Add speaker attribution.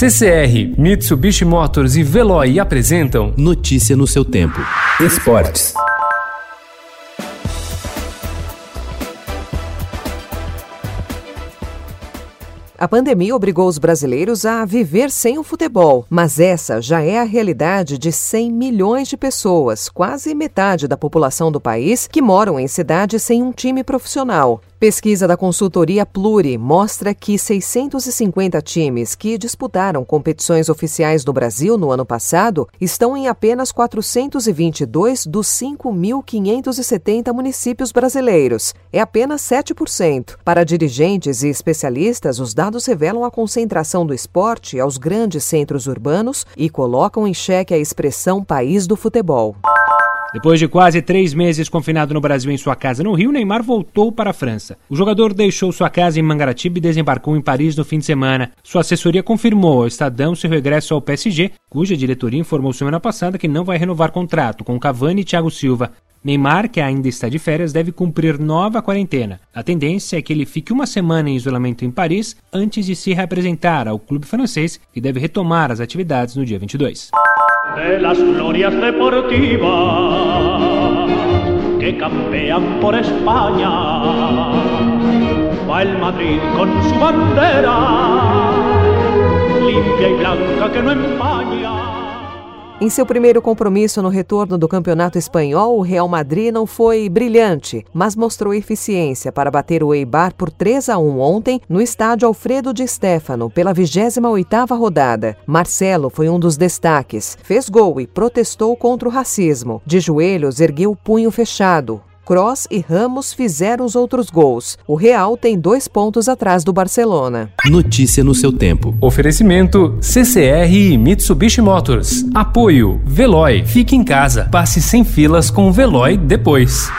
Speaker 1: CCR, Mitsubishi Motors e Veloy apresentam
Speaker 2: Notícia no seu tempo. Esportes.
Speaker 3: A pandemia obrigou os brasileiros a viver sem o futebol, mas essa já é a realidade de 100 milhões de pessoas, quase metade da população do país, que moram em cidades sem um time profissional. Pesquisa da consultoria Pluri mostra que 650 times que disputaram competições oficiais no Brasil no ano passado estão em apenas 422 dos 5.570 municípios brasileiros. É apenas 7%. Para dirigentes e especialistas, os dados revelam a concentração do esporte aos grandes centros urbanos e colocam em xeque a expressão país do futebol.
Speaker 4: Depois de quase três meses confinado no Brasil em sua casa no Rio, Neymar voltou para a França. O jogador deixou sua casa em Mangaratiba e desembarcou em Paris no fim de semana. Sua assessoria confirmou ao Estadão seu regresso ao PSG, cuja diretoria informou semana passada que não vai renovar contrato com Cavani e Thiago Silva. Neymar, que ainda está de férias, deve cumprir nova quarentena. A tendência é que ele fique uma semana em isolamento em Paris antes de se reapresentar ao clube francês, que deve retomar as atividades no dia 22.
Speaker 5: De las glorias deportivas que campean por España. Va el Madrid con su bandera, limpia y blanca que no empaña.
Speaker 3: Em seu primeiro compromisso no retorno do Campeonato Espanhol, o Real Madrid não foi brilhante, mas mostrou eficiência para bater o Eibar por 3 a 1 ontem no estádio Alfredo de Stefano, pela 28ª rodada. Marcelo foi um dos destaques. Fez gol e protestou contra o racismo. De joelhos, ergueu o punho fechado. Cross e Ramos fizeram os outros gols. O Real tem dois pontos atrás do Barcelona.
Speaker 2: Notícia no seu tempo.
Speaker 1: Oferecimento CCR e Mitsubishi Motors. Apoio Veloy. Fique em casa. Passe sem filas com o Veloy depois.